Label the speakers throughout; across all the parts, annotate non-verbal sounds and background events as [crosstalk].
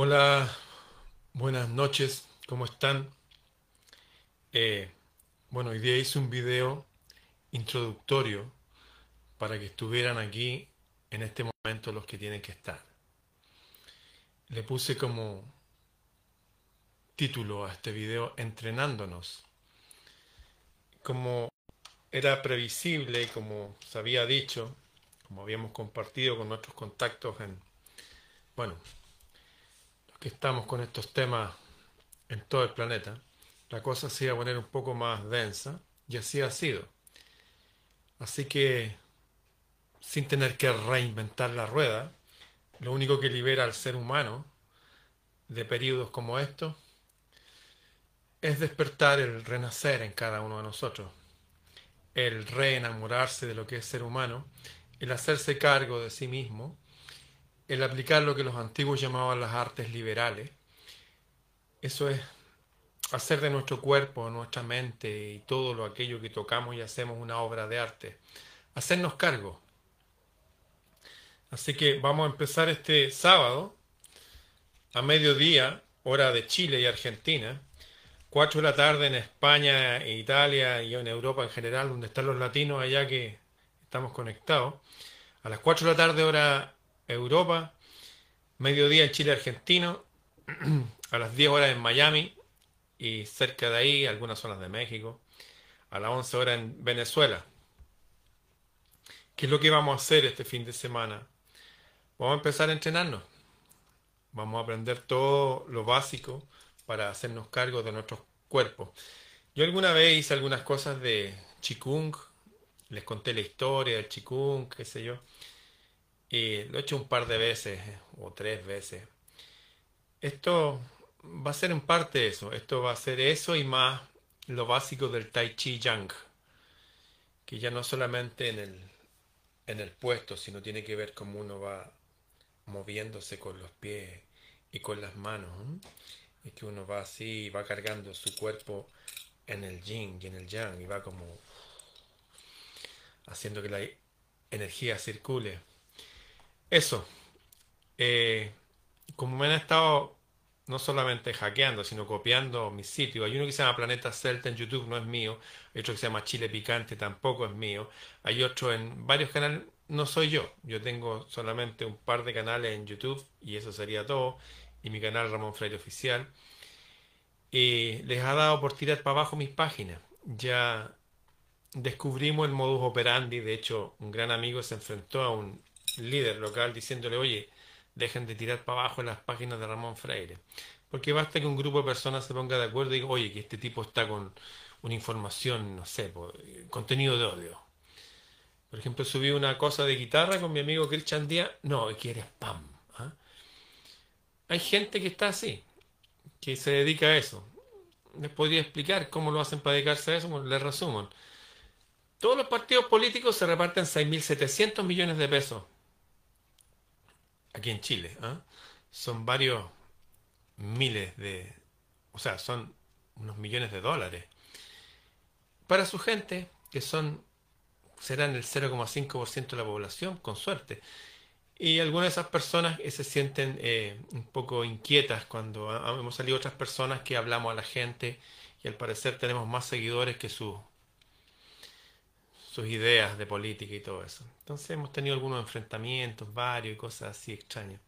Speaker 1: Hola, buenas noches, ¿cómo están? Eh, bueno, hoy día hice un video introductorio para que estuvieran aquí en este momento los que tienen que estar. Le puse como título a este video Entrenándonos. Como era previsible y como se había dicho, como habíamos compartido con nuestros contactos en, bueno, que estamos con estos temas en todo el planeta, la cosa se iba a poner un poco más densa y así ha sido. Así que, sin tener que reinventar la rueda, lo único que libera al ser humano de periodos como estos es despertar el renacer en cada uno de nosotros, el reenamorarse de lo que es ser humano, el hacerse cargo de sí mismo, el aplicar lo que los antiguos llamaban las artes liberales. Eso es hacer de nuestro cuerpo, nuestra mente y todo lo aquello que tocamos y hacemos una obra de arte. Hacernos cargo. Así que vamos a empezar este sábado a mediodía, hora de Chile y Argentina, 4 de la tarde en España, e Italia y en Europa en general, donde están los latinos allá que estamos conectados. A las 4 de la tarde hora Europa, mediodía en Chile argentino, [clears throat] a las 10 horas en Miami y cerca de ahí algunas zonas de México, a las 11 horas en Venezuela. ¿Qué es lo que vamos a hacer este fin de semana? Vamos a empezar a entrenarnos. Vamos a aprender todo lo básico para hacernos cargo de nuestros cuerpos. Yo alguna vez hice algunas cosas de Qigong, les conté la historia del Qigong, qué sé yo. Y lo he hecho un par de veces o tres veces. Esto va a ser en parte eso. Esto va a ser eso y más lo básico del Tai Chi Yang. Que ya no solamente en el, en el puesto, sino tiene que ver cómo uno va moviéndose con los pies y con las manos. Es que uno va así y va cargando su cuerpo en el yin y en el yang y va como haciendo que la energía circule. Eso. Eh, como me han estado no solamente hackeando, sino copiando mis sitios. Hay uno que se llama Planeta Celta en YouTube, no es mío. Hay otro que se llama Chile Picante, tampoco es mío. Hay otro en varios canales, no soy yo. Yo tengo solamente un par de canales en YouTube y eso sería todo. Y mi canal Ramón Freire Oficial. Y les ha dado por tirar para abajo mis páginas. Ya descubrimos el modus operandi. De hecho, un gran amigo se enfrentó a un líder local diciéndole, oye, dejen de tirar para abajo las páginas de Ramón Freire. Porque basta que un grupo de personas se ponga de acuerdo y diga, oye, que este tipo está con una información, no sé, contenido de odio. Por ejemplo, subí una cosa de guitarra con mi amigo Christian Díaz. No, que eres spam. ¿ah? Hay gente que está así, que se dedica a eso. Les podría explicar cómo lo hacen para dedicarse a eso, les resumo. Todos los partidos políticos se reparten 6.700 millones de pesos aquí en Chile. ¿ah? Son varios miles de, o sea, son unos millones de dólares. Para su gente, que son, serán el 0,5% de la población, con suerte. Y algunas de esas personas se sienten eh, un poco inquietas cuando hemos salido otras personas que hablamos a la gente y al parecer tenemos más seguidores que sus sus ideas de política y todo eso. Entonces hemos tenido algunos enfrentamientos, varios y cosas así extrañas.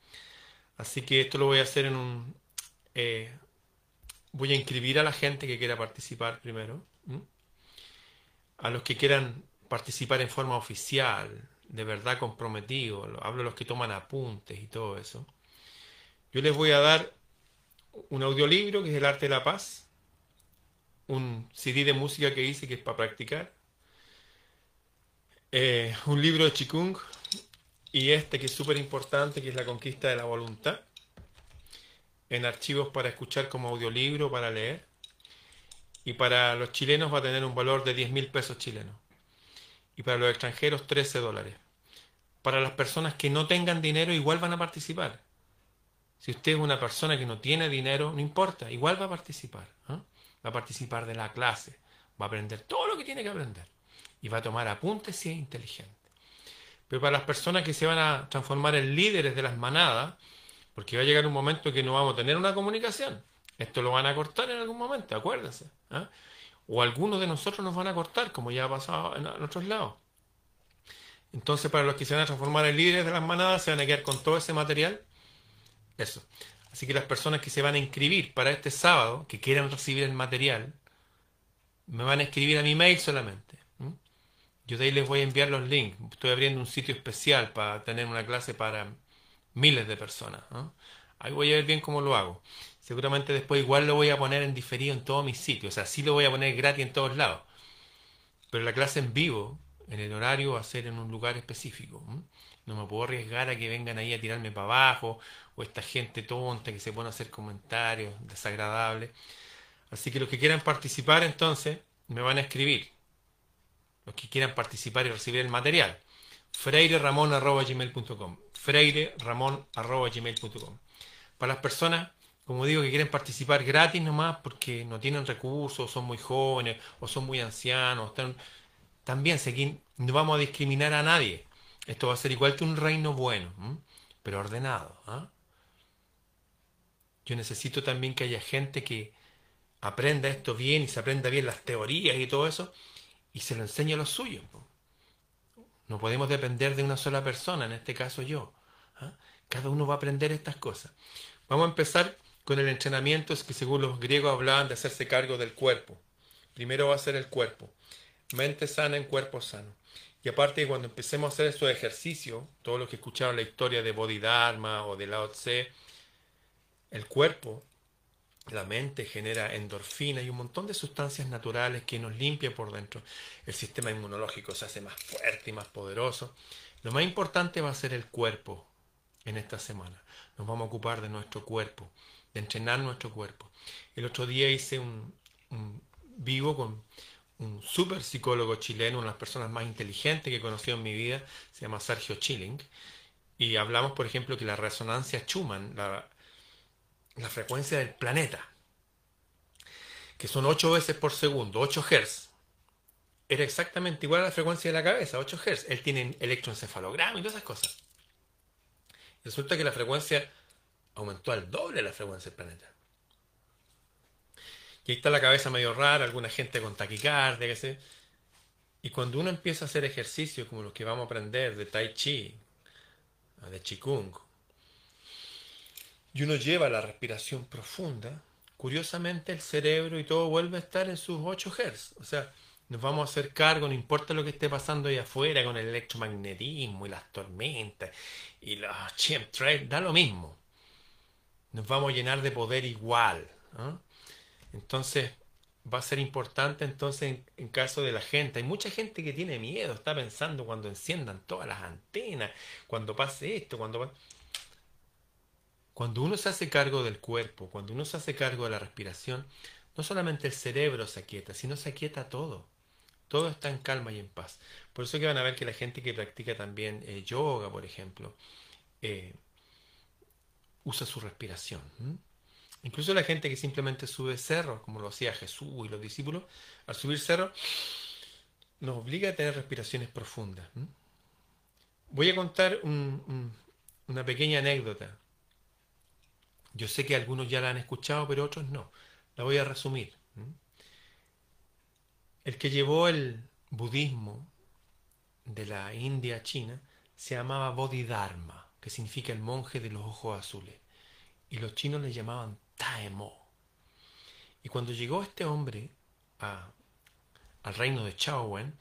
Speaker 1: Así que esto lo voy a hacer en un... Eh, voy a inscribir a la gente que quiera participar primero. A los que quieran participar en forma oficial, de verdad comprometido. Hablo de los que toman apuntes y todo eso. Yo les voy a dar un audiolibro que es El Arte de la Paz. Un CD de música que hice que es para practicar eh, un libro de Chikung y este que es súper importante, que es La Conquista de la Voluntad, en archivos para escuchar como audiolibro, para leer. Y para los chilenos va a tener un valor de 10 mil pesos chilenos. Y para los extranjeros 13 dólares. Para las personas que no tengan dinero igual van a participar. Si usted es una persona que no tiene dinero, no importa, igual va a participar. ¿ah? Va a participar de la clase, va a aprender todo lo que tiene que aprender y va a tomar apuntes si es inteligente. Pero para las personas que se van a transformar en líderes de las manadas, Porque va a llegar un momento que no vamos a tener una comunicación. Esto lo van a cortar en algún momento, acuérdense. ¿ah? O algunos de nosotros nos van a cortar, como ya ha pasado en, otros lados. Entonces, para los que se van a transformar en líderes de las manadas, se van a quedar con todo ese material. Eso. Así que las personas que se van a inscribir para este sábado, que quieran recibir el material, me van a escribir a mi mail solamente. Yo de ahí les voy a enviar los links. Estoy abriendo un sitio especial para tener una clase para miles de personas. Ahí voy a ver bien cómo lo hago. Seguramente después igual lo voy a poner en diferido en todos mis sitios. O sea, sí lo voy a poner gratis en todos lados. Pero la clase en vivo, en el horario, va a ser en un lugar específico. No me puedo arriesgar a que vengan ahí a tirarme para abajo o esta gente tonta que se pone a hacer comentarios desagradables. Así que los que quieran participar entonces me van a escribir los que quieran participar y recibir el material. freireramon.gmail.com freireramon.gmail.com Para las personas, como digo, que quieren participar gratis nomás porque no tienen recursos, son muy jóvenes o son muy ancianos, también aquí no vamos a discriminar a nadie. Esto va a ser igual que un reino bueno, pero ordenado. ¿ah? Yo necesito también que haya gente que aprenda esto bien y se aprenda bien las teorías y todo eso y se lo enseña a los suyos. No podemos depender de una sola persona, en este caso yo. ¿ah? Cada uno va a aprender estas cosas. Vamos a empezar con el entrenamiento que según los griegos hablaban de hacerse cargo del cuerpo. Primero va a ser el cuerpo. Mente sana en cuerpo sano. Y aparte cuando empecemos a hacer estos ejercicios, todos los que escucharon la historia de Bodhidharma o de Lao Tse, el cuerpo la mente genera endorfina y un montón de sustancias naturales que nos limpian por dentro. El sistema inmunológico se hace más fuerte y más poderoso. Lo más importante va a ser el cuerpo en esta semana. Nos vamos a ocupar de nuestro cuerpo, de entrenar nuestro cuerpo. El otro día hice un, vivo con un super psicólogo chileno, una de las personas más inteligentes que he conocido en mi vida, se llama Sergio Chilling, y hablamos, por ejemplo, que la resonancia Schumann, la, la frecuencia del planeta, que son 8 veces por segundo, 8 Hz, era exactamente igual a la frecuencia de la cabeza, 8 Hz. Él tiene electroencefalograma y todas esas cosas. Resulta que la frecuencia aumentó al doble la frecuencia del planeta. Y ahí está la cabeza medio rara, alguna gente con taquicardia, qué sé. Y cuando uno empieza a hacer ejercicios como los que vamos a aprender de Tai Chi, de Qigong, y uno lleva la respiración profunda, curiosamente el cerebro y todo vuelve a estar en sus 8 Hz. O sea, nos vamos a hacer cargo, no importa lo que esté pasando ahí afuera con el electromagnetismo y las tormentas y los chemtrails, da lo mismo. Nos vamos a llenar de poder igual. Entonces, va a ser importante entonces en, en, caso de la gente. Hay mucha gente que tiene miedo, está pensando cuando enciendan todas las antenas, cuando pase esto, cuando pase... Cuando uno se hace cargo del cuerpo, cuando uno se hace cargo de la respiración, no solamente el cerebro se aquieta, sino se aquieta todo. Todo está en calma y en paz. Por eso van a ver que la gente que practica también eh, yoga, por ejemplo, eh, usa su respiración. Incluso la gente que simplemente sube cerros, como lo hacía Jesús y los discípulos, al subir cerros, nos obliga a tener respiraciones profundas. Voy a contar una pequeña anécdota yo sé que algunos ya la han escuchado, pero otros no. La voy a resumir. El que llevó el budismo de la India a China se llamaba Bodhidharma, que significa el monje de los ojos azules. Y los chinos le llamaban Taemo. Y cuando llegó este hombre al reino de Wen,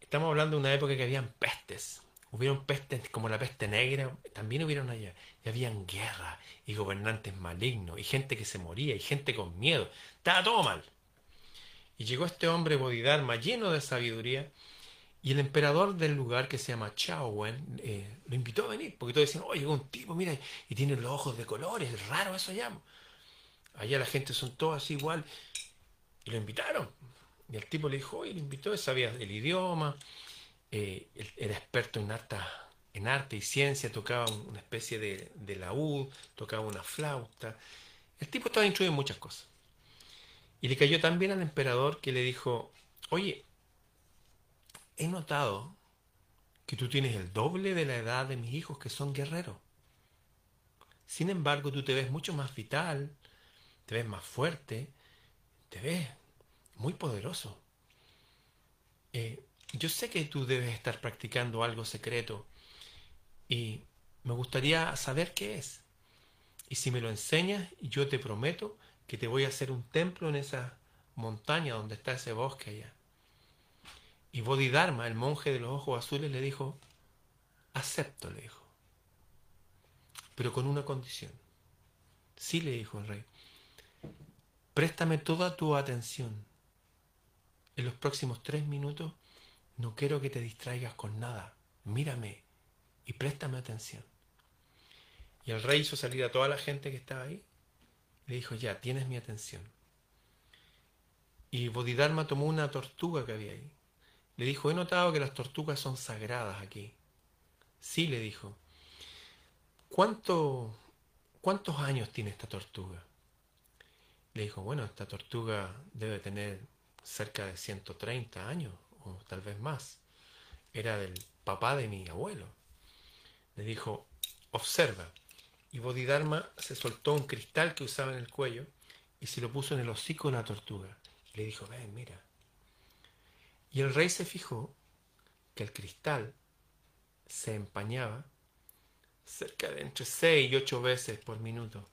Speaker 1: estamos hablando de una época que habían pestes. Hubieron pestes como la peste negra, también hubieron allá. Y habían guerra y gobernantes malignos y gente que se moría y gente con miedo. Estaba todo mal. Y llegó este hombre Bodhidharma lleno de sabiduría y el emperador del lugar que se llama Chao Wen eh, lo invitó a venir porque todos decían, oye, llegó un tipo, mira, y tiene los ojos de colores, es raro eso allá. Allá la gente son todas igual. Y lo invitaron. Y el tipo le dijo, oye, lo invitó, sabía el idioma, eh, era experto en, en arte y ciencia, tocaba una especie de, laúd, tocaba una flauta. El tipo estaba instruido en muchas cosas. Y le cayó tan bien al emperador que le dijo, oye, he notado que tú tienes el doble de la edad de mis hijos que son guerreros. Sin embargo, tú te ves mucho más vital, te ves más fuerte, te ves muy poderoso. Eh, yo sé que tú debes estar practicando algo secreto y me gustaría saber qué es. Y si me lo enseñas, yo te prometo que te voy a hacer un templo en esa montaña donde está ese bosque allá. Y Bodhidharma, el monje de los ojos azules, le dijo, acepto, le dijo, pero con una condición. Sí, le dijo el rey, préstame toda tu atención. En los próximos tres minutos no quiero que te distraigas con nada. Mírame y préstame atención. Y el rey hizo salir a toda la gente que estaba ahí. Le dijo, ya, tienes mi atención. Y Bodhidharma tomó una tortuga que había ahí. Le dijo, he notado que las tortugas son sagradas aquí. Sí, le dijo. ¿Cuánto, ¿Cuántos años tiene esta tortuga? Le dijo, bueno, esta tortuga debe tener cerca de 130 años, o tal vez más. Era del papá de mi abuelo. Le dijo, observa. Y Bodhidharma se soltó un cristal que usaba en el cuello y se lo puso en el hocico de la tortuga. Le dijo, ven, mira. Y el rey se fijó que el cristal se empañaba cerca de entre 6 y 8 veces por minuto,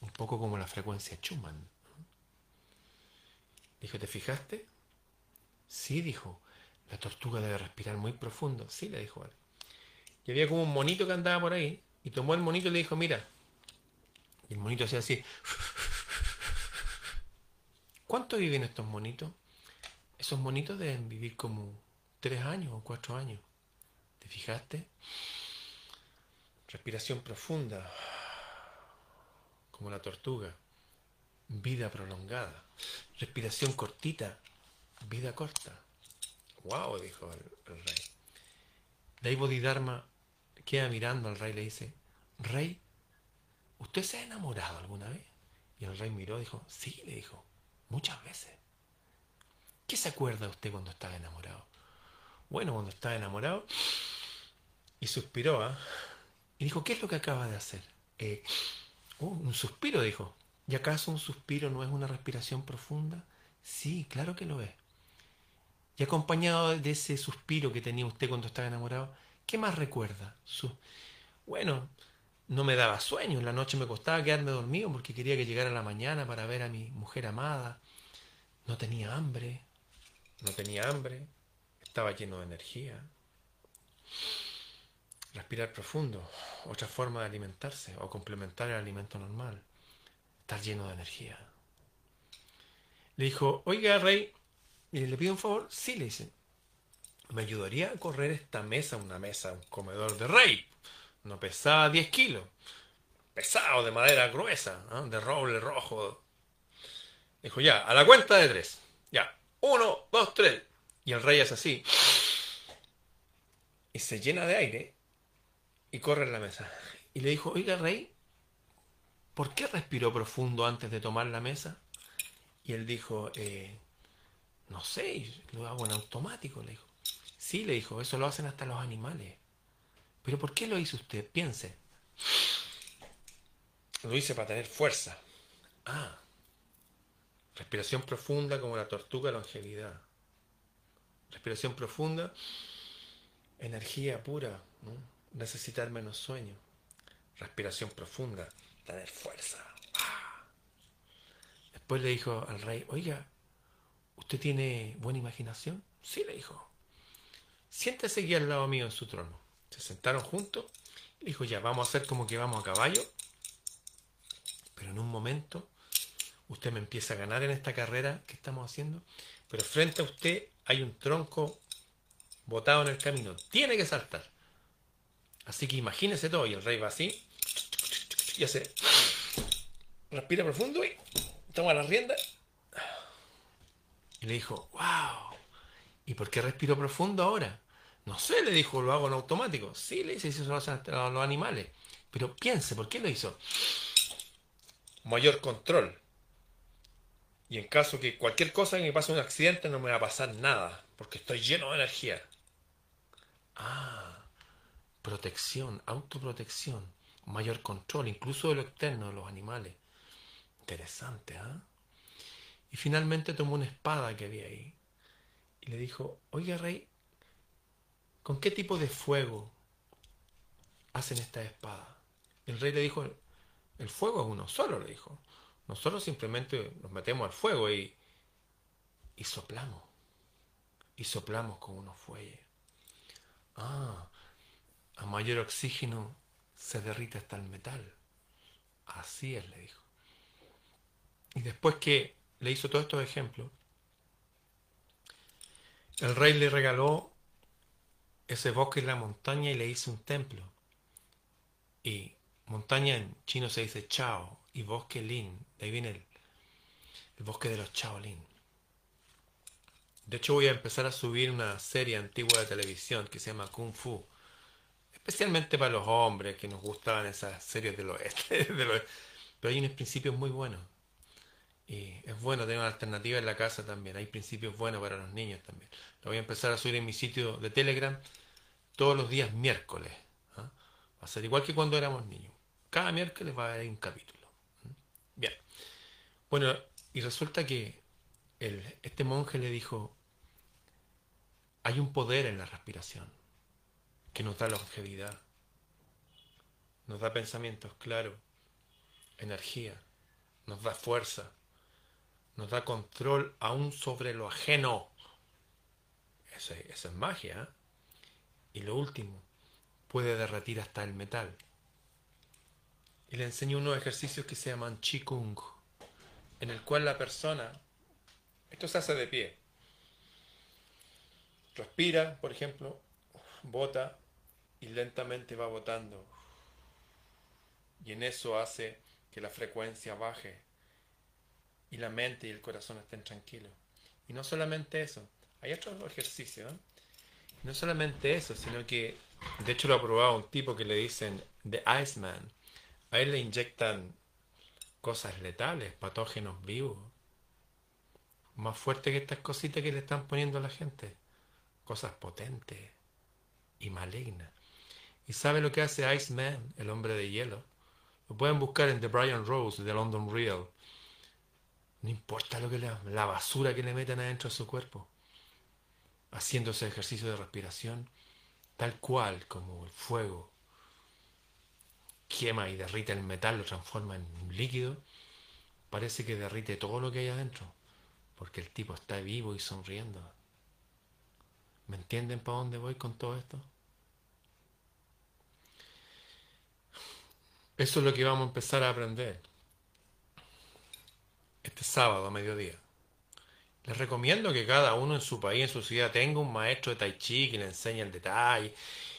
Speaker 1: un poco como la frecuencia Schumann. Dijo, ¿te fijaste? Sí, dijo, la tortuga debe respirar muy profundo. Sí, le dijo él. Y había como un monito que andaba por ahí, y tomó el monito y le dijo, mira. Y el monito hacía así. [laughs] ¿Cuánto viven estos monitos? Esos monitos deben vivir como tres años o cuatro años. ¿Te fijaste? Respiración profunda, como la tortuga. Vida prolongada. Respiración cortita, vida corta. ¡Wow! dijo el, rey. De ahí Bodhidharma queda mirando al rey y le dice, Rey, ¿usted se ha enamorado alguna vez? Y el rey miró y dijo, sí, le dijo, muchas veces. ¿Qué se acuerda usted cuando estaba enamorado? Bueno, cuando estaba enamorado, y suspiró, ¿ah? Y dijo, ¿qué es lo que acaba de hacer? Eh, oh, un suspiro, dijo. ¿Y acaso un suspiro no es una respiración profunda? Sí, claro que lo es. Y acompañado de ese suspiro que tenía usted cuando estaba enamorado, ¿qué más recuerda? Su... Bueno, no me daba sueño, en la noche me costaba quedarme dormido porque quería que llegara la mañana para ver a mi mujer amada. No tenía hambre, no tenía hambre, estaba lleno de energía. Respirar profundo, otra forma de alimentarse o complementar el alimento normal. Estar lleno de energía. Le dijo, oiga, rey, ¿le pido un favor? Sí, le dice. ¿Me ayudaría a correr esta mesa, una mesa, un comedor de rey? No pesaba 10 kilos. Pesado, de madera gruesa, de roble rojo. Dijo, ya, a la cuenta de tres. Ya, uno, dos, tres. Y el rey es así. Y se llena de aire y corre la mesa. Y le dijo, oiga, rey, ¿por qué respiró profundo antes de tomar la mesa? Y él dijo, eh, no sé, lo hago en automático, le dijo. Sí, le dijo, eso lo hacen hasta los animales. Pero ¿por qué lo hizo usted? Piense. Lo hice para tener fuerza. Ah, Respiración profunda como la tortuga longevidad. Respiración profunda, energía pura, necesitar menos sueño. Respiración profunda, tener fuerza. Ah. Después le dijo al rey, oiga, ¿usted tiene buena imaginación? Sí, le dijo. Siéntese aquí al lado mío en su trono. Se sentaron juntos. Le dijo, ya, vamos a hacer como que vamos a caballo. Pero en un momento usted me empieza a ganar en esta carrera que estamos haciendo, pero frente a usted hay un tronco botado en el camino, tiene que saltar. Así que imagínese todo, y el rey va así, y hace, respira profundo y toma la rienda. Y le dijo, wow, ¿y por qué respiro profundo ahora? No sé, le dijo, lo hago en automático. Sí, le dice, eso lo hacen los animales. Pero piense, ¿por qué lo hizo? Mayor control. Y en caso que cualquier cosa que me pase un accidente no me va a pasar nada, porque estoy lleno de energía. Ah, protección, autoprotección. mayor control, incluso de lo externo, de los animales. Interesante, ¿ah? Y finalmente tomó una espada que había ahí y le dijo, oiga rey, ¿con qué tipo de fuego hacen esta espada? El rey le dijo, el fuego es uno solo, le dijo. Nosotros simplemente nos metemos al fuego y, y soplamos. Y soplamos con unos fuelles. Ah, a mayor oxígeno se derrite hasta el metal. Así es, le dijo. Y después que le hizo todos estos ejemplos, el rey le regaló ese bosque en la montaña y le hizo un templo. Y montaña en chino se dice chao y bosque lin, de ahí viene el, bosque de los Lin. De hecho voy a empezar a subir una serie antigua de televisión que se llama Kung Fu, especialmente para los hombres que nos gustaban esas series del oeste, [laughs] pero hay unos principios muy buenos. Y es bueno tener una alternativa en la casa también. Hay principios buenos para los niños también. Lo voy a empezar a subir en mi sitio de Telegram todos los días miércoles. ¿ah? Va a ser igual que cuando éramos niños. Cada miércoles va a haber un capítulo. Bien. Bueno, y resulta que este monje le dijo, hay un poder en la respiración que nos da longevidad, nos da pensamientos claros, energía, nos da fuerza, nos da control aún sobre lo ajeno. Eso, es magia. ¿eh? Y lo último, puede derretir hasta el metal. Y le enseño unos ejercicios que se llaman Qigong, en el cual la persona, esto se hace de pie, respira, por ejemplo, bota y lentamente va botando. Y en eso hace que la frecuencia baje y la mente y el corazón estén tranquilos. Y no solamente eso, hay otros ejercicios. ¿eh? No solamente eso, sino que, de hecho lo ha probado un tipo que le dicen The Iceman. A él le inyectan cosas letales, patógenos vivos. Más fuerte que estas cositas que le están poniendo a la gente. Cosas potentes y malignas. ¿Y sabe lo que hace Iceman, el hombre de hielo? Lo pueden buscar en The Brian Rose de London Real. No importa lo que la basura que le metan adentro de su cuerpo. Haciendo ese ejercicio de respiración, tal cual como el fuego quema y derrite el metal, lo transforma en líquido, parece que derrite todo lo que hay adentro, porque el tipo está vivo y sonriendo. ¿Me entienden para dónde voy con todo esto? Eso es lo que vamos a empezar a aprender este sábado a mediodía. Les recomiendo que cada uno en su país, en su ciudad, tenga un maestro de tai chi que le enseñe el detalle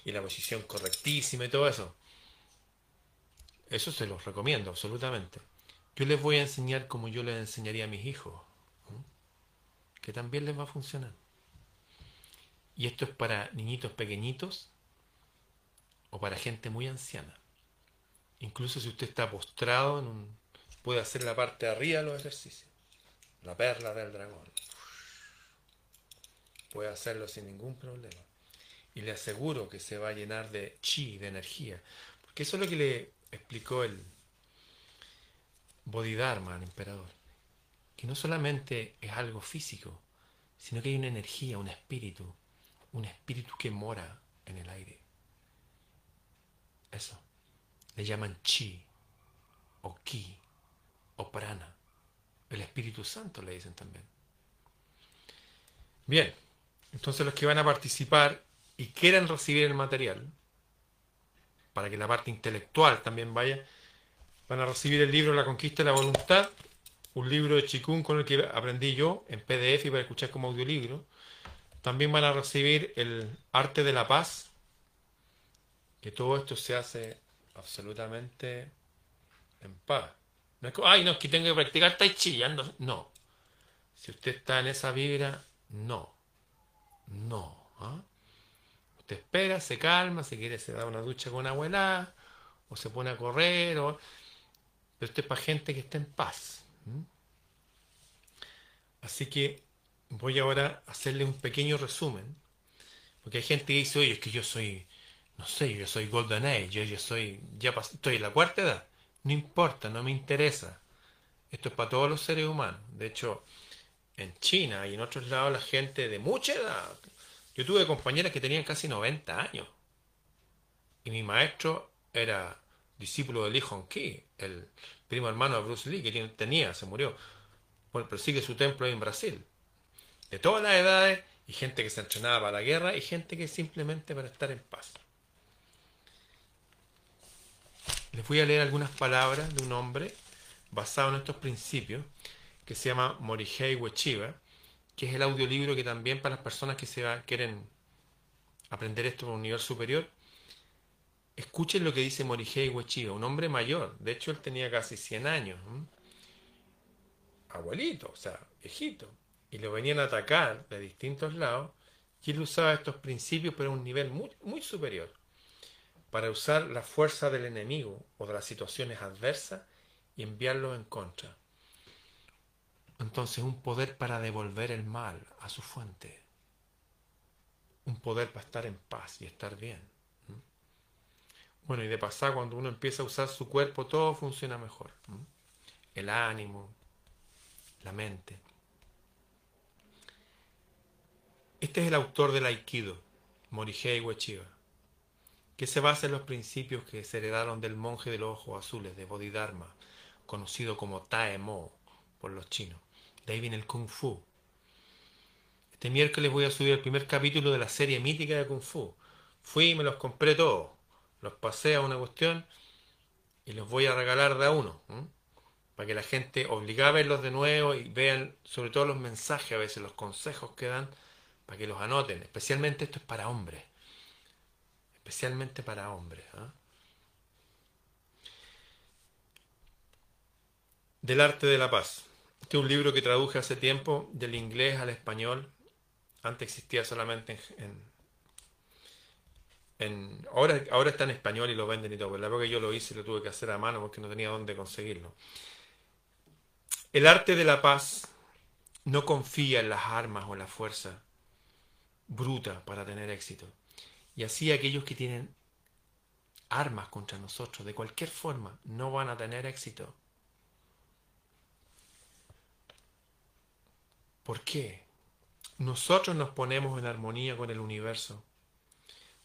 Speaker 1: y la posición correctísima y todo eso. Eso se los recomiendo, absolutamente. Yo les voy a enseñar como yo les enseñaría a mis hijos, que también les va a funcionar. Y esto es para niñitos pequeñitos o para gente muy anciana. Incluso si usted está postrado en un puede hacer la parte de arriba de los ejercicios. La perla del dragón. Puede hacerlo sin ningún problema. Y le aseguro que se va a llenar de chi, de energía. Porque eso es lo que le explicó el Bodhidharma al emperador. Que no solamente es algo físico, sino que hay una energía, un espíritu. Un espíritu que mora en el aire. Eso. Le llaman chi o ki o prana. El Espíritu Santo le dicen también. Bien, entonces los que van a participar y quieran recibir el material, para que la parte intelectual también vaya, van a recibir el libro La conquista de la voluntad, un libro de Chikun con el que aprendí yo en PDF y para escuchar como audiolibro. También van a recibir el arte de la paz, que todo esto se hace absolutamente en paz. Ay, no, es que tengo que practicar tai chi. No. Si usted está en esa vibra, no. No. ¿ah? Usted espera, se calma, si quiere se da una ducha con abuela, o se pone a correr, pero esto es para gente que está en paz. Así que voy ahora a hacerle un pequeño resumen, porque hay gente que dice, oye, es que yo soy no sé, yo soy Golden Age, yo, yo soy, ya estoy en la cuarta edad. No importa, no me interesa. Esto es para todos los seres humanos. De hecho, en China y en otros lados la gente de mucha edad. Yo tuve compañeras que tenían casi 90 años. Y mi maestro era discípulo de Lee Hong-ki, el primo hermano de Bruce Lee, que tenía, se murió. Bueno, pero sigue su templo en Brasil. De todas las edades, y gente que se entrenaba para la guerra, y gente que simplemente para estar en paz. Les voy a leer algunas palabras de un hombre basado en estos principios que se llama Morihei Ueshiba, que es el audiolibro que también para las personas que se quieren aprender esto a un nivel superior, escuchen lo que dice Morihei Ueshiba, un hombre mayor, de hecho él tenía casi 100 años, abuelito, o sea, viejito, y lo venían a atacar de distintos lados, y él usaba estos principios pero a un nivel muy superior para usar la fuerza del enemigo o de las situaciones adversas y enviarlo en contra. Entonces un poder para devolver el mal a su fuente. Un poder para estar en paz y estar bien. Bueno, y de pasar, cuando uno empieza a usar su cuerpo, todo funciona mejor. El ánimo, la mente. Este es el autor del Aikido, Morihei Ueshiba que se basa en los principios que se heredaron del monje de los ojos azules, de Bodhidharma, conocido como Taemo por los chinos. De ahí viene el Kung Fu. Este miércoles voy a subir el primer capítulo de la serie mítica de Kung Fu. Fui y me los compré todos. Los pasé a una cuestión y los voy a regalar de a uno. Para que la gente obligue a verlos de nuevo y vean sobre todo los mensajes, a veces los consejos que dan, para que los anoten. Especialmente esto es para hombres especialmente para hombres. ¿ah? Del arte de la paz. Este es un libro que traduje hace tiempo del inglés al español. Antes existía solamente en, en, ahora, ahora está en español y lo venden y todo. Pero la época que yo lo hice lo tuve que hacer a mano porque no tenía dónde conseguirlo. El arte de la paz no confía en las armas o en la fuerza bruta para tener éxito. Y así aquellos que tienen armas contra nosotros, de cualquier forma, no van a tener éxito. ¿Por qué? Nosotros nos ponemos en armonía con el universo,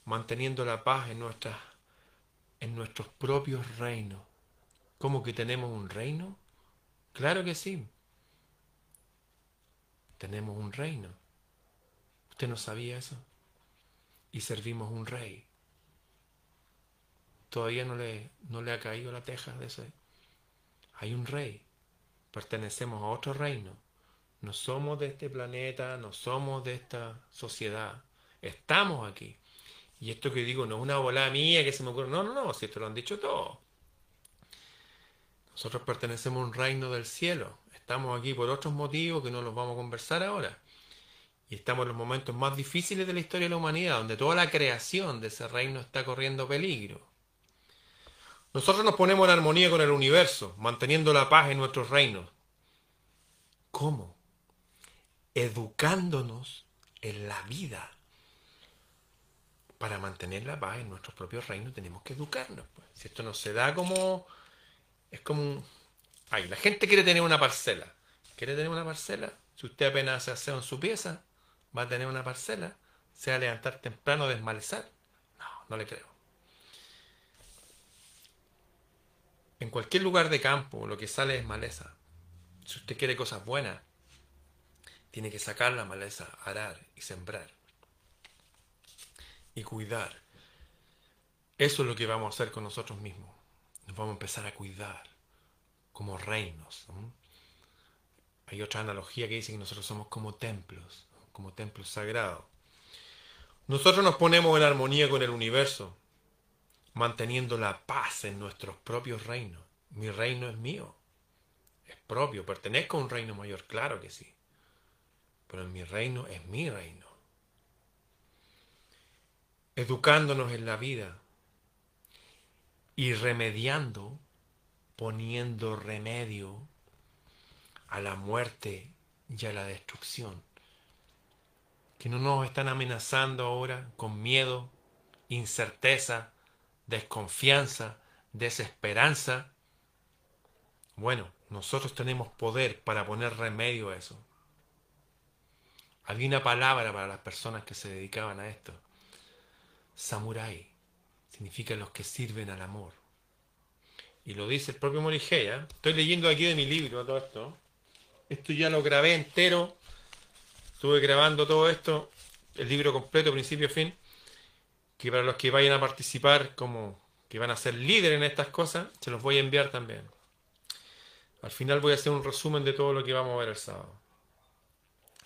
Speaker 1: manteniendo la paz en, nuestras, en nuestros propios reinos. ¿Cómo que tenemos un reino? Claro que sí. Tenemos un reino. ¿Usted no sabía eso? Y servimos un rey. Todavía no le, no le ha caído la teja de ese. Hay un rey. Pertenecemos a otro reino. No somos de este planeta, no somos de esta sociedad. Estamos aquí. Y esto que digo no es una bola mía que se me ocurre. No, no, no, si esto lo han dicho todos. Nosotros pertenecemos a un reino del cielo. Estamos aquí por otros motivos que no los vamos a conversar ahora. Y estamos en los momentos más difíciles de la historia de la humanidad, donde toda la creación de ese reino está corriendo peligro. Nosotros nos ponemos en armonía con el universo, manteniendo la paz en nuestros reinos. ¿Cómo? Educándonos en la vida. Para mantener la paz en nuestros propios reinos tenemos que educarnos. Pues. Si esto no se da como... Es como un... Ay, la gente quiere tener una parcela. ¿Quiere tener una parcela? Si usted apenas se hace en su pieza, va a tener una parcela, se va a levantar temprano desmalezar. No, no le creo. En cualquier lugar de campo lo que sale es maleza. Si usted quiere cosas buenas, tiene que sacar la maleza, arar y sembrar. Y cuidar. Eso es lo que vamos a hacer con nosotros mismos. Nos vamos a empezar a cuidar como reinos. Hay otra analogía que dice que nosotros somos como templos como templo sagrado. Nosotros nos ponemos en armonía con el universo, manteniendo la paz en nuestros propios reinos. Mi reino es mío, es propio, pertenezco a un reino mayor, claro que sí. Pero mi reino es mi reino. Educándonos en la vida y remediando, poniendo remedio a la muerte y a la destrucción que no nos están amenazando ahora con miedo, incerteza, desconfianza, desesperanza. Bueno, nosotros tenemos poder para poner remedio a eso. Había una palabra para las personas que se dedicaban a esto. Samurai significa los que sirven al amor. Y lo dice el propio Morihei. ¿eh? Estoy leyendo aquí de mi libro todo esto. Esto ya lo grabé entero. Estuve grabando todo esto, el libro completo, principio fin. Que para los que vayan a participar como que van a ser líderes en estas cosas, se los voy a enviar también. Al final voy a hacer un resumen de todo lo que vamos a ver el sábado.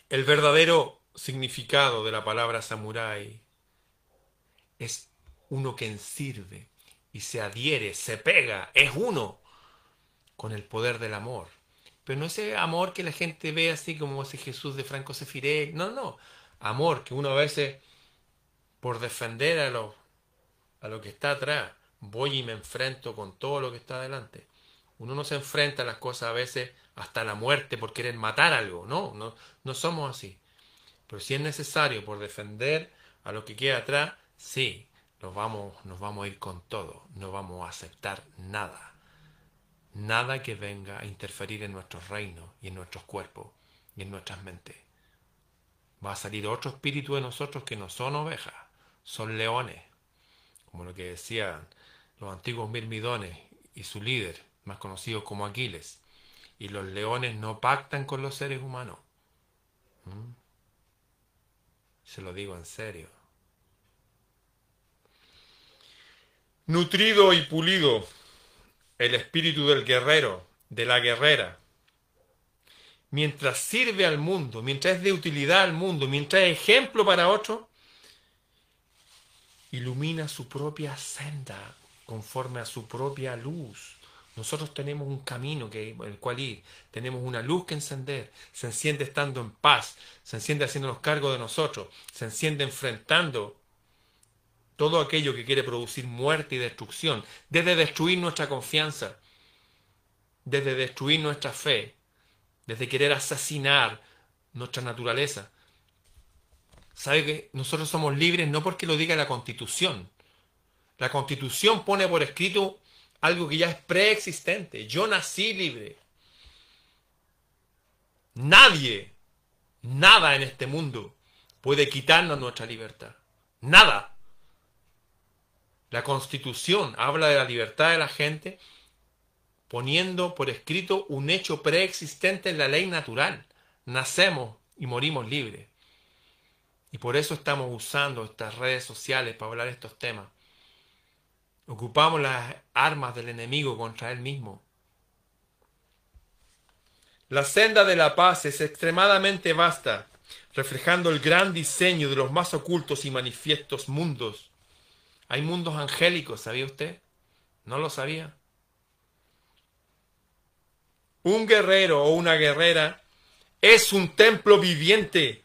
Speaker 1: El verdadero significado de la palabra samurái es uno que sirve y se adhiere, se pega, es uno con el poder del amor. Pero no ese amor que la gente ve así como ese Jesús de Franco Sefiré, no, no, amor que uno a veces por defender a lo, a lo que está atrás, voy y me enfrento con todo lo que está adelante. Uno no se enfrenta a las cosas a veces hasta la muerte por querer matar algo, no, no, no somos así. Pero si es necesario por defender a lo que queda atrás, sí, nos vamos, nos vamos a ir con todo, no vamos a aceptar nada. Nada que venga a interferir en nuestros reinos y en nuestros cuerpos y en nuestras mentes. Va a salir otro espíritu de nosotros que no son ovejas, son leones, como lo que decían los antiguos mirmidones y su líder, más conocido como Aquiles. Y los leones no pactan con los seres humanos. ¿Mm? Se lo digo en serio. Nutrido y pulido el espíritu del guerrero, de la guerrera, mientras sirve al mundo, mientras es de utilidad al mundo, mientras es ejemplo para otros, ilumina su propia senda conforme a su propia luz. Nosotros tenemos un camino que, el cual ir, tenemos una luz que encender, se enciende estando en paz, se enciende haciéndonos cargo de nosotros, se enciende enfrentando todo aquello que quiere producir muerte y destrucción, desde destruir nuestra confianza, desde destruir nuestra fe, desde querer asesinar nuestra naturaleza. ¿Sabe que nosotros somos libres no porque lo diga la constitución? La constitución pone por escrito algo que ya es preexistente. Yo nací libre. Nadie, nada en este mundo puede quitarnos nuestra libertad. Nada. La constitución habla de la libertad de la gente poniendo por escrito un hecho preexistente en la ley natural. Nacemos y morimos libres. Y por eso estamos usando estas redes sociales para hablar de estos temas. Ocupamos las armas del enemigo contra él mismo. La senda de la paz es extremadamente vasta, reflejando el gran diseño de los más ocultos y manifiestos mundos. Hay mundos angélicos, ¿sabía usted? ¿No lo sabía? Un guerrero o una guerrera es un templo viviente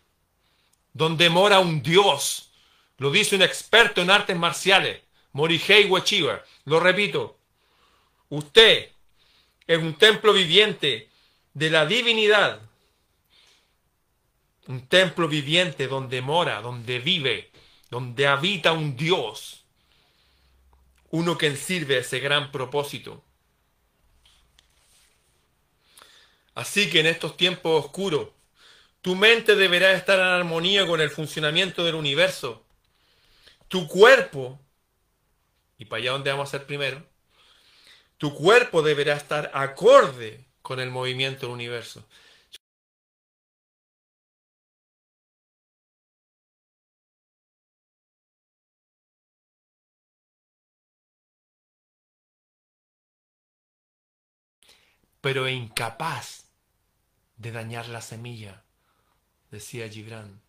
Speaker 1: donde mora un dios. Lo dice un experto en artes marciales. Morihei Ueshiba. Lo repito, usted es un templo viviente de la divinidad. Un templo viviente donde mora, donde vive, donde habita un Dios. Uno que sirve a ese gran propósito. Así que en estos tiempos oscuros, tu mente deberá estar en armonía con el funcionamiento del universo. Tu cuerpo y para allá donde vamos a ser primero, tu cuerpo deberá estar acorde con el movimiento del universo. Pero incapaz de dañar la semilla, decía Gibran.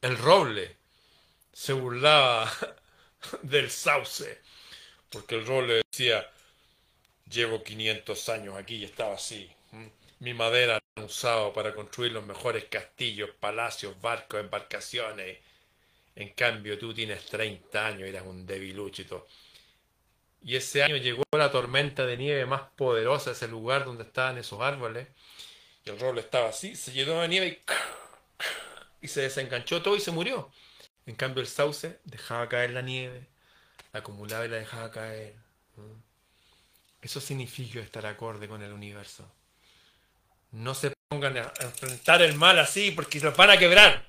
Speaker 1: El roble se burlaba [laughs] del sauce, porque el rol le decía, llevo 500 años aquí y estaba así. Mi madera la han usado para construir los mejores castillos, palacios, barcos, embarcaciones. En cambio, tú tienes 30 años y eras un debiluchito. Y ese año llegó la tormenta de nieve más poderosa ese lugar donde estaban esos árboles. Y el roble estaba así, se llenó de nieve y, y se desenganchó todo y se murió. En cambio el sauce dejaba caer la nieve, la acumulaba y la dejaba caer. Eso significa estar acorde con el universo. No se pongan a enfrentar el mal así porque los van a quebrar.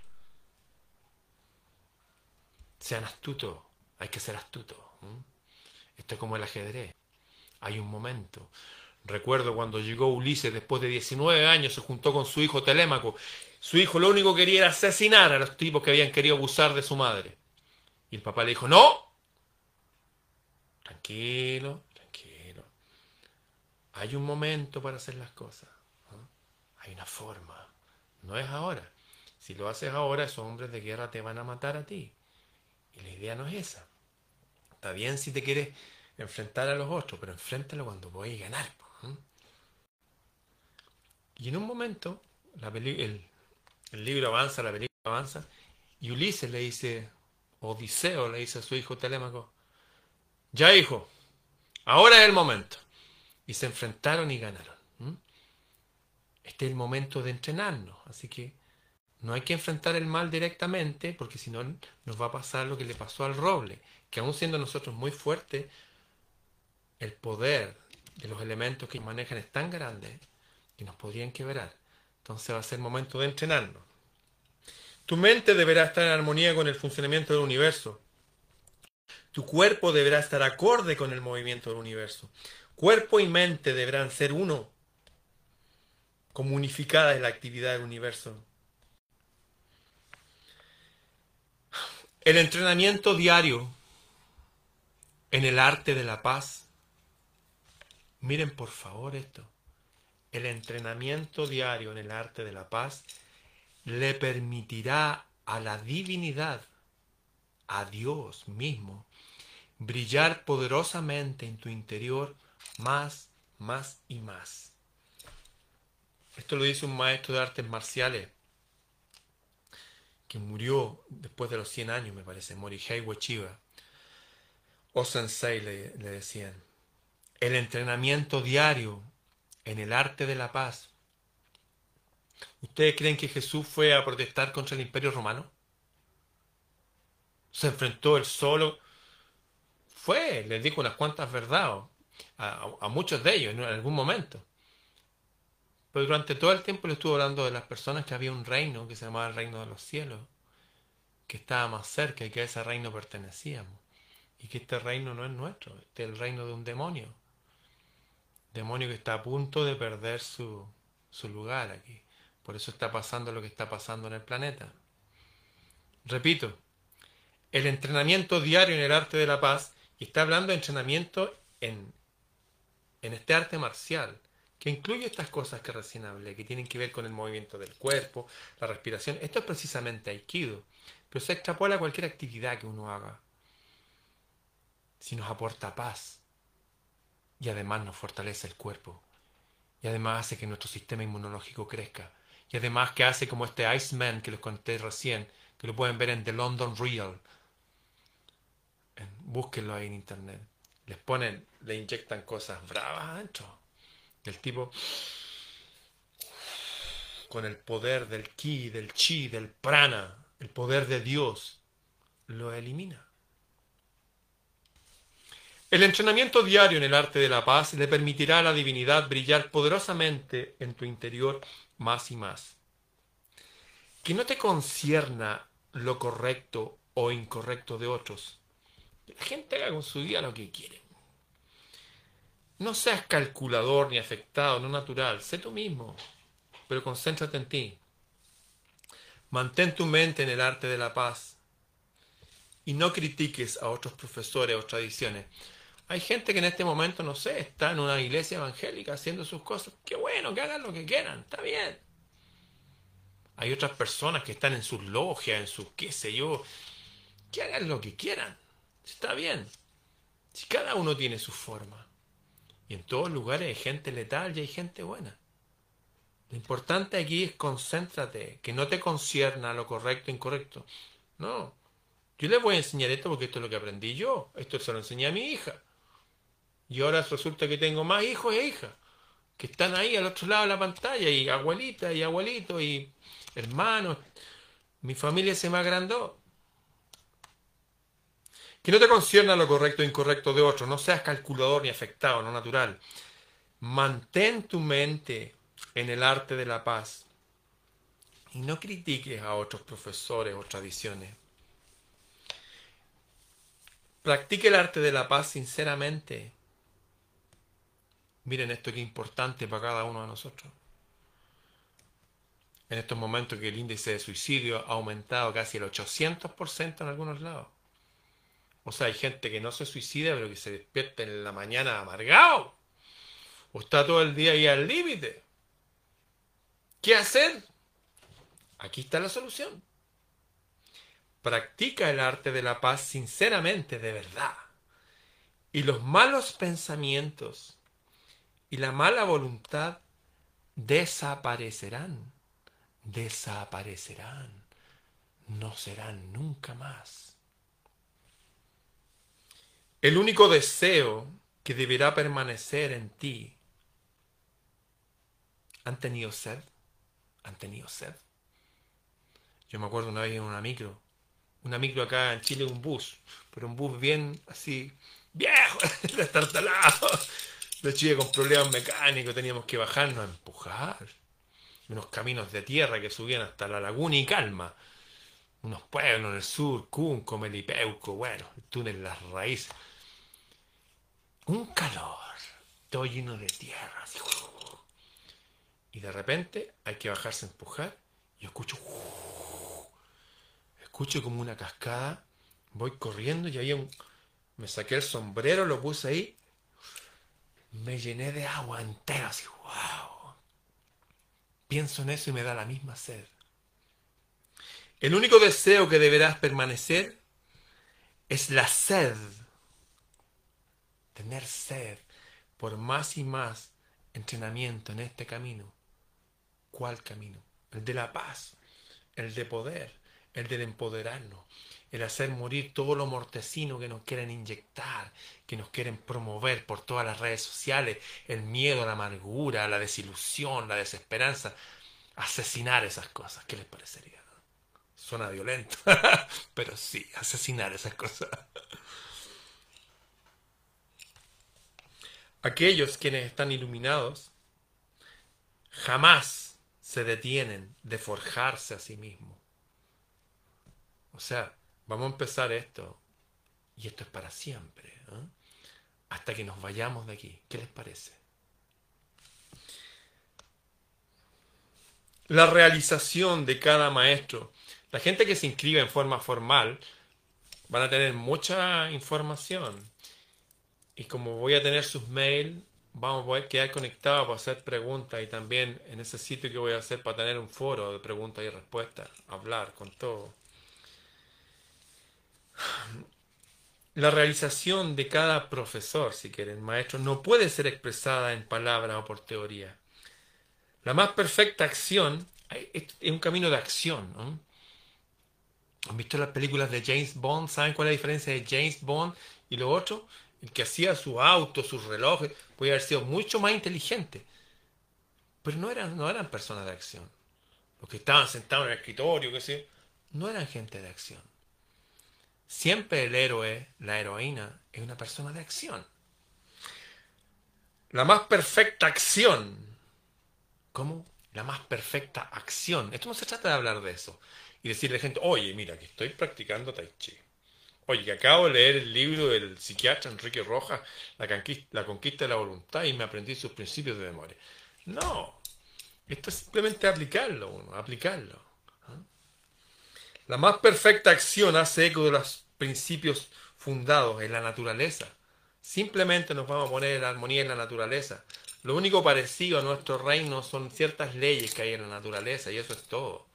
Speaker 1: Sean astutos, hay que ser astutos. Esto es como el ajedrez. Hay un momento. Recuerdo cuando llegó Ulises después de 19 años, se juntó con su hijo Telémaco. Su hijo lo único que quería era asesinar a los tipos que habían querido abusar de su madre. Y el papá le dijo, no, tranquilo, tranquilo. Hay un momento para hacer las cosas. Hay una forma. No es ahora. Si lo haces ahora, esos hombres de guerra te van a matar a ti. Y la idea no es esa. Está bien si te quieres enfrentar a los otros, pero enfréntalo cuando a ganar. Y en un momento, el, libro avanza, la película avanza, y Ulises le dice, Odiseo le dice a su hijo Telémaco, ya hijo, ahora es el momento. Y se enfrentaron y ganaron. Este es el momento de entrenarnos, así que no hay que enfrentar el mal directamente, porque si no nos va a pasar lo que le pasó al roble, que aún siendo nosotros muy fuertes, el poder de los elementos que manejan es tan grande que nos podrían quebrar. Entonces va a ser momento de entrenarnos. Tu mente deberá estar en armonía con el funcionamiento del universo. Tu cuerpo deberá estar acorde con el movimiento del universo. Cuerpo y mente deberán ser uno, como unificada en la actividad del universo. El entrenamiento diario en el arte de la paz. Miren por favor esto. El entrenamiento diario en el arte de la paz le permitirá a la divinidad, a Dios mismo, brillar poderosamente en tu interior más, más y más. Esto lo dice un maestro de artes marciales que murió después de los 100 años, me parece, Morihei Ueshiba o sensei le, decían. El entrenamiento diario en el arte de la paz. ¿Ustedes creen que Jesús fue a protestar contra el imperio romano? Se enfrentó él solo. Fue, les dijo unas cuantas verdades a, a, muchos de ellos en algún momento. Pero durante todo el tiempo le estuvo hablando de las personas que había un reino que se llamaba el reino de los cielos, que estaba más cerca y que a ese reino pertenecíamos y que este reino no es nuestro, este es el reino de un demonio. Demonio que está a punto de perder su, su lugar aquí. Por eso está pasando lo que está pasando en el planeta. Repito, el entrenamiento diario en el arte de la paz, y está hablando de entrenamiento en, en este arte marcial, que incluye estas cosas que recién hablé, que tienen que ver con el movimiento del cuerpo, la respiración. Esto es precisamente Aikido, pero se extrapola a cualquier actividad que uno haga si nos aporta paz y además nos fortalece el cuerpo y además hace que nuestro sistema inmunológico crezca y además que hace como este Iceman que les conté recién, que lo pueden ver en The London Real. Búsquenlo ahí en internet. Les ponen, le inyectan cosas bravas adentro. El tipo con el poder del ki, del chi, del prana, el poder de Dios, lo elimina. El entrenamiento diario en el arte de la paz le permitirá a la divinidad brillar poderosamente en tu interior más y más. Que no te concierna lo correcto o incorrecto de otros. la gente haga con su vida lo que quiere. No seas calculador ni afectado, no natural. Sé tú mismo, pero concéntrate en ti. Mantén tu mente en el arte de la paz y no critiques a otros profesores o tradiciones. Hay gente que en este momento, no sé, está en una iglesia evangélica haciendo sus cosas. Qué bueno, que hagan lo que quieran, está bien. Hay otras personas que están en sus logias, en sus qué sé yo, que hagan lo que quieran. Está bien. Si cada uno tiene su forma. Y en todos lugares hay gente letal y hay gente buena. Lo importante aquí es concéntrate, que no te concierna lo correcto e incorrecto. No. Yo les voy a enseñar esto porque esto es lo que aprendí yo. Esto se lo enseñé a mi hija. Y ahora resulta que tengo más hijos e hijas que están ahí al otro lado de la pantalla, y abuelita y abuelito y hermanos. Mi familia se me agrandó. Que no te concierne lo correcto e incorrecto de otros. No seas calculador ni afectado, no natural. Mantén tu mente en el arte de la paz. Y no critiques a otros profesores o tradiciones. Practique el arte de la paz sinceramente. Miren esto que es importante para cada uno de nosotros. En estos momentos que el índice de suicidio ha aumentado casi el 800% en algunos lados. O sea, hay gente que no se suicida, pero que se despierta en la mañana amargado. O está todo el día ahí al límite. ¿Qué hacer? Aquí está la solución. Practica el arte de la paz sinceramente, de verdad. Y los malos pensamientos y la mala voluntad desaparecerán. Desaparecerán. No serán nunca más. El único deseo que deberá permanecer en ti. ¿Han tenido sed? ¿Han tenido sed? Yo me acuerdo una vez en una micro, una micro acá en Chile, un bus, pero un bus bien así, viejo, [laughs] destartalado, de Chile con problemas mecánicos, teníamos que bajarnos a empujar. Unos caminos de tierra que subían hasta la laguna y calma. Unos pueblos en el sur, Cunco, Melipeuco, bueno, el túnel Las Raíces. Un calor, todo lleno de tierra. Y de repente hay que bajarse a empujar. Y escucho escucho como una cascada, voy corriendo y ahí un, me saqué el sombrero, lo puse ahí, me llené de agua entera, así, wow. Pienso en eso y me da la misma sed. El único deseo que deberás permanecer es la sed. Tener sed por más y más entrenamiento en este camino. ¿Cuál camino? El de la paz, el de poder, el del empoderarnos, el hacer morir todo lo mortecino que nos quieren inyectar, que nos quieren promover por todas las redes sociales, el miedo, la amargura, la desilusión, la desesperanza, asesinar esas cosas. ¿Qué les parecería? Suena violento, [laughs] pero sí, asesinar esas cosas. Aquellos quienes están iluminados jamás se detienen de forjarse a sí mismos o sea, vamos a empezar esto. Y esto es para siempre. ¿eh? Hasta que nos vayamos de aquí. ¿Qué les parece? La realización de cada maestro. La gente que se inscribe en forma formal van a tener mucha información. Y como voy a tener sus mails, vamos a poder quedar conectados para hacer preguntas y también en ese sitio que voy a hacer para tener un foro de preguntas y respuestas, hablar con todo. La realización de cada profesor, si quieren, maestro, no puede ser expresada en palabras o por teoría. La más perfecta acción es un camino de acción. ¿Han visto las películas de James Bond? ¿Saben cuál es la diferencia de James Bond y lo otro? El que hacía su auto, sus relojes, podía haber sido mucho más inteligente. Pero no eran, no eran personas de acción. Los que estaban sentados en el escritorio, que sé, no eran gente de acción. Siempre el héroe, la heroína, es una persona de acción. La más perfecta acción. ¿Cómo? La más perfecta acción. Esto no se trata de hablar de eso. Y decirle a la gente, oye, mira, que estoy practicando Tai Chi. Oye, que acabo de leer el libro del psiquiatra Enrique Rojas, la conquista, la conquista de la voluntad, y me aprendí sus principios de memoria. No. Esto es simplemente aplicarlo, uno, aplicarlo. La más perfecta acción hace eco de los principios fundados en la naturaleza. Simplemente nos vamos a poner en armonía en la naturaleza. Lo único parecido a nuestro reino son ciertas leyes que hay en la naturaleza y eso es todo.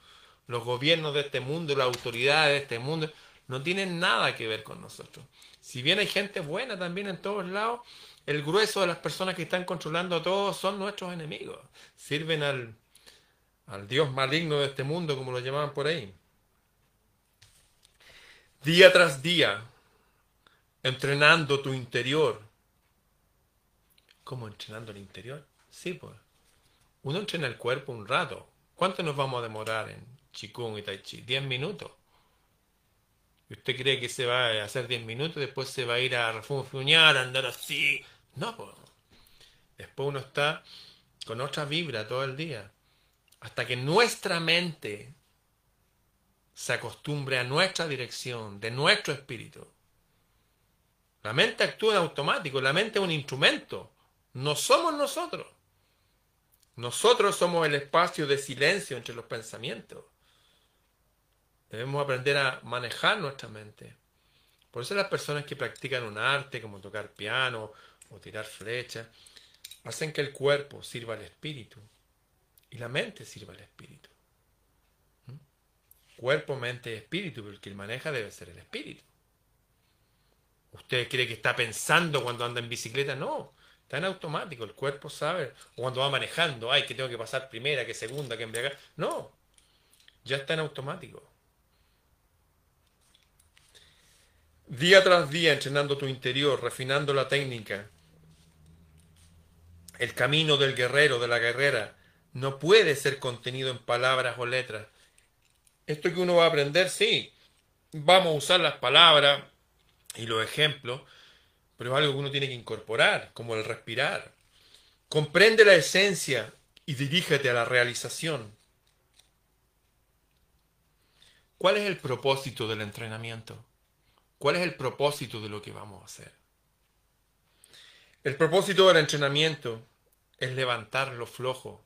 Speaker 1: Los gobiernos de este mundo, las autoridades de este mundo, no tienen nada que ver con nosotros. Si bien hay gente buena también en todos lados, el grueso de las personas que están controlando todo son nuestros enemigos. Sirven al, al Dios maligno de este mundo, como lo llamaban por ahí día tras día, entrenando tu interior. ¿Cómo entrenando el interior? Sí, pues. Uno entrena el cuerpo un rato. ¿Cuánto nos vamos a demorar en Qigong y Tai Chi? ¿Diez minutos? Usted cree que se va a hacer 10 minutos, después se va a ir a refunfuñar, a andar así. No, pues. Después uno está con otra vibra todo el día. Hasta que nuestra mente se acostumbre a nuestra dirección, de nuestro espíritu. La mente actúa en automático, la mente es un instrumento, no somos nosotros. Nosotros somos el espacio de silencio entre los pensamientos. Debemos aprender a manejar nuestra mente. Por eso las personas que practican un arte como tocar piano o tirar flechas, hacen que el cuerpo sirva al espíritu y la mente sirva al espíritu. Cuerpo, mente y espíritu, pero el que maneja debe ser el espíritu. ¿Usted cree que está pensando cuando anda en bicicleta? No, está en automático, el cuerpo sabe. O cuando va manejando, ay, que tengo que pasar primera, que segunda, que embriagar. No, ya está en automático. Día tras día entrenando tu interior, refinando la técnica, el camino del guerrero, de la guerrera, no puede ser contenido en palabras o letras. Esto que uno va a aprender, sí, vamos a usar las palabras y los ejemplos, pero es algo que uno tiene que incorporar, como el respirar. Comprende la esencia y dirígete a la realización. ¿Cuál es el propósito del entrenamiento? ¿Cuál es el propósito de lo que vamos a hacer? El propósito del entrenamiento es levantar lo flojo.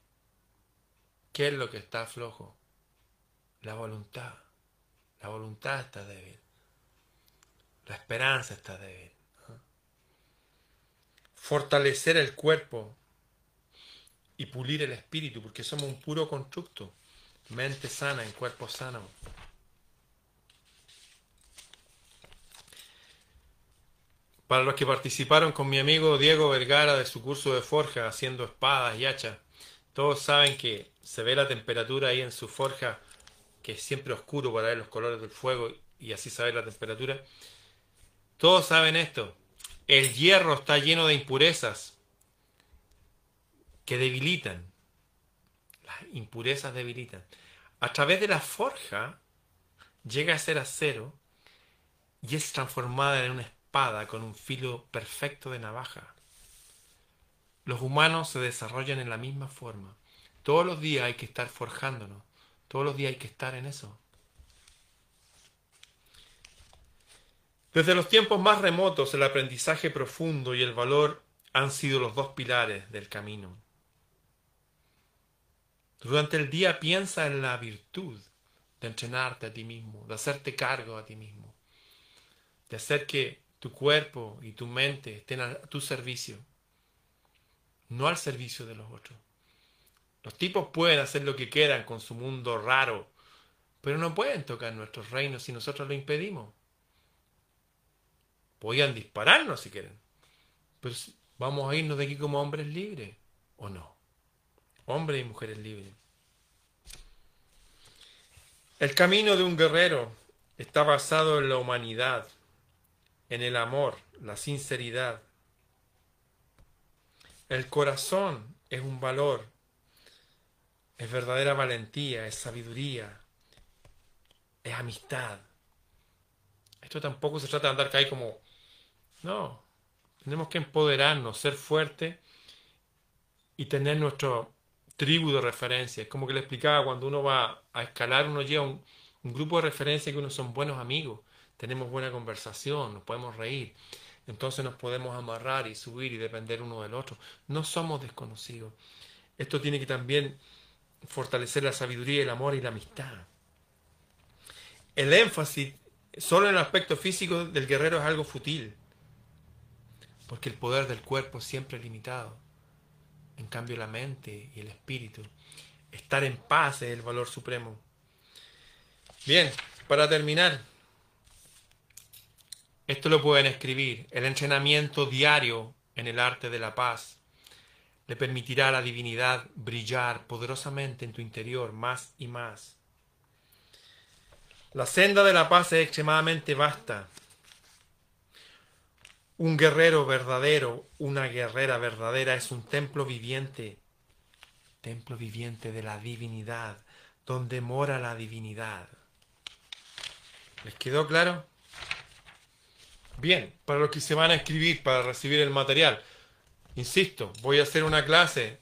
Speaker 1: ¿Qué es lo que está flojo? La voluntad. La voluntad está débil. La esperanza está débil. Fortalecer el cuerpo y pulir el espíritu, porque somos un puro constructo. Mente sana en cuerpo sano. Para los que participaron con mi amigo Diego Vergara de su curso de forja haciendo espadas y hachas, todos saben que se ve la temperatura ahí en su forja, que es siempre oscuro para ver los colores del fuego y así saber la temperatura. Todos saben esto. El hierro está lleno de impurezas que debilitan. Las impurezas debilitan. A través de la forja llega a ser acero y es transformada en una con un filo perfecto de navaja. Los humanos se desarrollan en la misma forma. Todos los días hay que estar forjándonos. Todos los días hay que estar en eso. Desde los tiempos más remotos, el aprendizaje profundo y el valor han sido los dos pilares del camino. Durante el día piensa en la virtud de entrenarte a ti mismo, de hacerte cargo a ti mismo, de hacer que tu cuerpo y tu mente estén a tu servicio, no al servicio de los otros. Los tipos pueden hacer lo que quieran con su mundo raro, pero no pueden tocar nuestros reinos si nosotros lo impedimos. Podían dispararnos si quieren, pero vamos a irnos de aquí como hombres libres, ¿o no? Hombres y mujeres libres. El camino de un guerrero está basado en la humanidad, en el amor, la sinceridad. El corazón es un valor, es verdadera valentía, es sabiduría, es amistad. Esto tampoco se trata de andar ahí como, no, tenemos que empoderarnos, ser fuertes y tener nuestro tribu de referencia. Es como que le explicaba, cuando uno va a escalar, uno lleva un, un grupo de referencia que uno son buenos amigos tenemos buena conversación, nos podemos reír, entonces nos podemos amarrar y subir y depender uno del otro. No somos desconocidos. Esto tiene que también fortalecer la sabiduría, el amor y la amistad. El énfasis solo en el aspecto físico del guerrero es algo fútil, porque el poder del cuerpo es siempre limitado. En cambio la mente y el espíritu, estar en paz es el valor supremo. Bien, para terminar, esto lo pueden escribir. El entrenamiento diario en el arte de la paz le permitirá a la divinidad brillar poderosamente en tu interior más y más. La senda de la paz es extremadamente vasta. Un guerrero verdadero, una guerrera verdadera es un templo viviente, templo viviente de la divinidad, donde mora la divinidad. ¿Les quedó claro? Bien, para los que se van a inscribir para recibir el material, insisto, voy a hacer una clase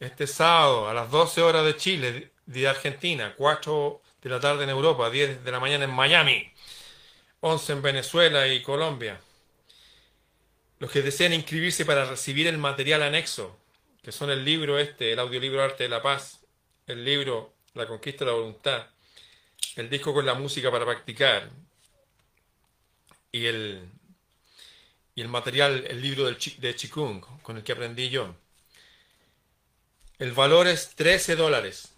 Speaker 1: este sábado a las 12 horas de Chile, de Argentina, 4 de la tarde en Europa, 10 de la mañana en Miami, 11 en Venezuela y Colombia. Los que desean inscribirse para recibir el material anexo, que son el libro este, el audiolibro Arte de la Paz, el libro La Conquista de la Voluntad, el disco con la música para practicar y el, y el material, el libro de Chikung con el que aprendí yo. El valor es 13 dólares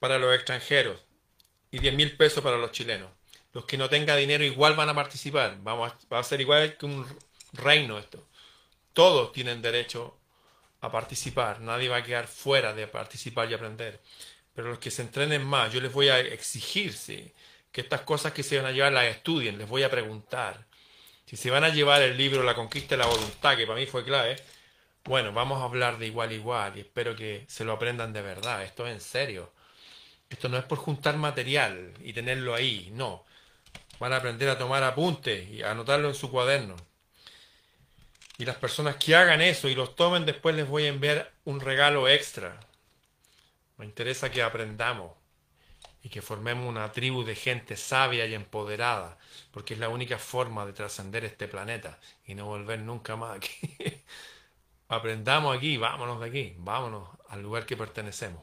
Speaker 1: para los extranjeros y 10 mil pesos para los chilenos. Los que no tengan dinero igual van a participar. Vamos a, va a ser igual que un reino esto. Todos tienen derecho a participar. Nadie va a quedar fuera de participar y aprender. Pero los que se entrenen más, yo les voy a exigir que estas cosas que se van a llevar las estudien. Les voy a preguntar. Si se van a llevar el libro La conquista de la voluntad, que para mí fue clave, bueno, vamos a hablar de igual a igual y espero que se lo aprendan de verdad. Esto es en serio. Esto no es por juntar material y tenerlo ahí, no. Van a aprender a tomar apuntes y a anotarlo en su cuaderno. Y las personas que hagan eso y los tomen, después les voy a enviar un regalo extra. Me interesa que aprendamos y que formemos una tribu de gente sabia y empoderada, porque es la única forma de trascender este planeta y no volver nunca más aquí. [laughs] Aprendamos aquí, vámonos de aquí, vámonos al lugar que pertenecemos.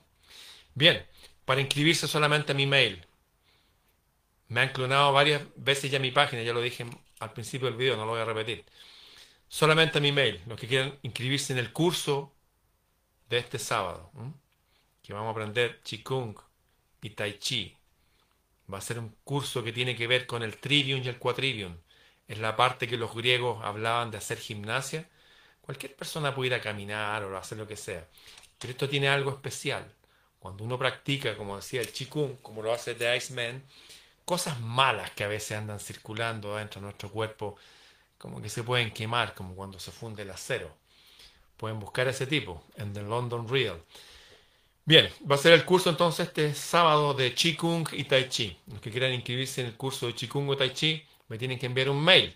Speaker 1: Bien, para inscribirse solamente mi mail. Me han clonado varias veces ya mi página, ya lo dije al principio del video, no lo voy a repetir. Solamente mi mail, los que quieran inscribirse en el curso de este sábado, que vamos a aprender Qigong y Tai Chi. Va a ser un curso que tiene que ver con el trivium y el quadrivium. Es la parte que los griegos hablaban de hacer gimnasia Cualquier persona puede ir a caminar o hacer lo que sea. Pero esto tiene algo especial. Cuando uno practica, como decía el Chikung, como lo hace The Iceman, cosas malas que a veces andan circulando dentro de nuestro cuerpo, como que se pueden quemar, como cuando se funde el acero. Pueden buscar ese tipo en The London Real. Bien, va a ser el curso entonces este sábado de Qigong y Tai Chi. Los que quieran inscribirse en el curso de Qigong o Tai Chi, me tienen que enviar un mail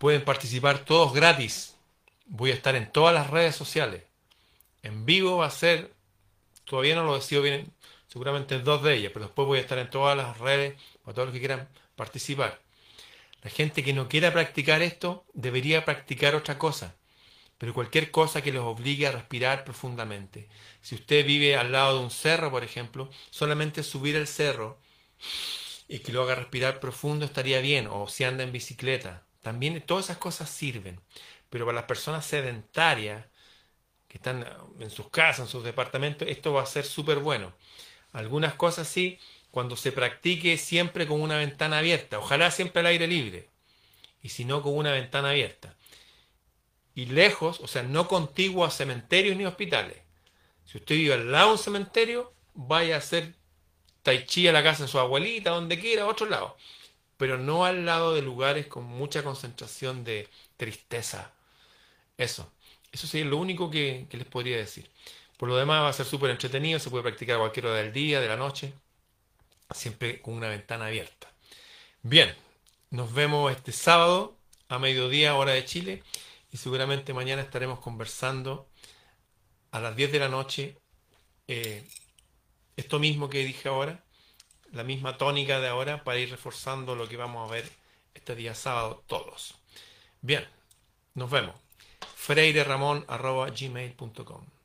Speaker 1: Pueden participar todos gratis. Voy a estar en todas las redes sociales. En vivo va a ser, todavía no lo decido bien, seguramente dos de ellas, pero después voy a estar en todas las redes para todos los que quieran participar. La gente que no quiera practicar esto debería practicar otra cosa, pero cualquier cosa que los obligue a respirar profundamente. Si usted vive al lado de un cerro, por ejemplo, solamente subir el cerro y que lo haga respirar profundo estaría bien, o si anda en bicicleta, también todas esas cosas sirven. Pero para las personas sedentarias que están en sus casas, en sus departamentos, esto va a ser súper bueno. Algunas cosas sí, cuando se practique siempre con una ventana abierta. Ojalá siempre al aire libre. Y si no, con una ventana abierta. Y lejos, o sea, no contiguo a cementerios ni hospitales. Si usted vive al lado de un cementerio, vaya a hacer tai chi a la casa de su abuelita, donde quiera, a otro lado pero no al lado de lugares con mucha concentración de tristeza. Eso, eso sería lo único que, les podría decir. Por lo demás va a ser súper entretenido, se puede practicar a cualquier hora del día, de la noche, siempre con una ventana abierta. Bien, nos vemos este sábado a mediodía hora de Chile y seguramente mañana estaremos conversando a las 10 de la noche eh, esto mismo que dije ahora la misma tónica de ahora para ir reforzando lo que vamos a ver este día sábado todos. Bien, nos vemos. gmail.com